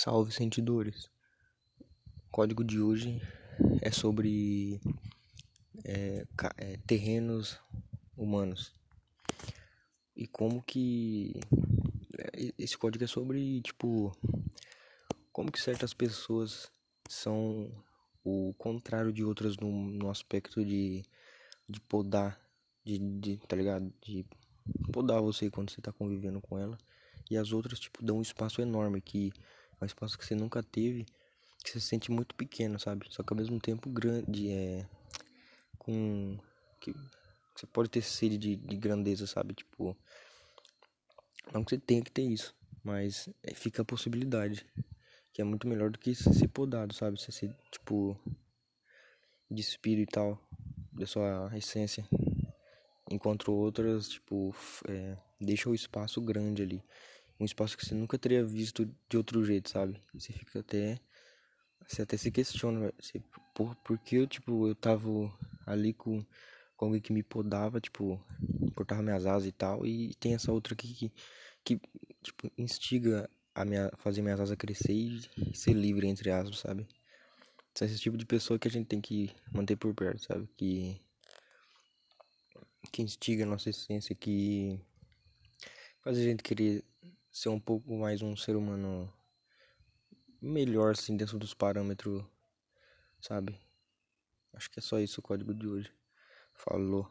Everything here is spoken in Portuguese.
Salve sentidores. O código de hoje é sobre é, é, terrenos humanos e como que é, esse código é sobre tipo como que certas pessoas são o contrário de outras no, no aspecto de, de podar, de, de, tá ligado? De podar você quando você tá convivendo com ela. E as outras, tipo, dão um espaço enorme que é um espaço que você nunca teve, que você se sente muito pequeno, sabe? Só que ao mesmo tempo grande, é. Com. Que, você pode ter sede de, de grandeza, sabe? Tipo. Não que você tenha que ter isso, mas é, fica a possibilidade. Que é muito melhor do que ser podado, sabe? Você ser, tipo. Despido e tal. Da sua essência. Enquanto outras, tipo. É, deixa o espaço grande ali um espaço que você nunca teria visto de outro jeito, sabe? Você fica até você até se questiona, você, por, porque eu tipo, eu tava ali com com alguém que me podava, tipo, cortava minhas asas e tal, e tem essa outra aqui que que tipo instiga a minha fazer minhas asas crescer e ser livre entre asas, sabe? Então, esse tipo de pessoa que a gente tem que manter por perto, sabe? Que que instiga a nossa essência, que faz a gente querer ser um pouco mais um ser humano melhor assim dentro dos parâmetros, sabe? Acho que é só isso o código de hoje. Falou.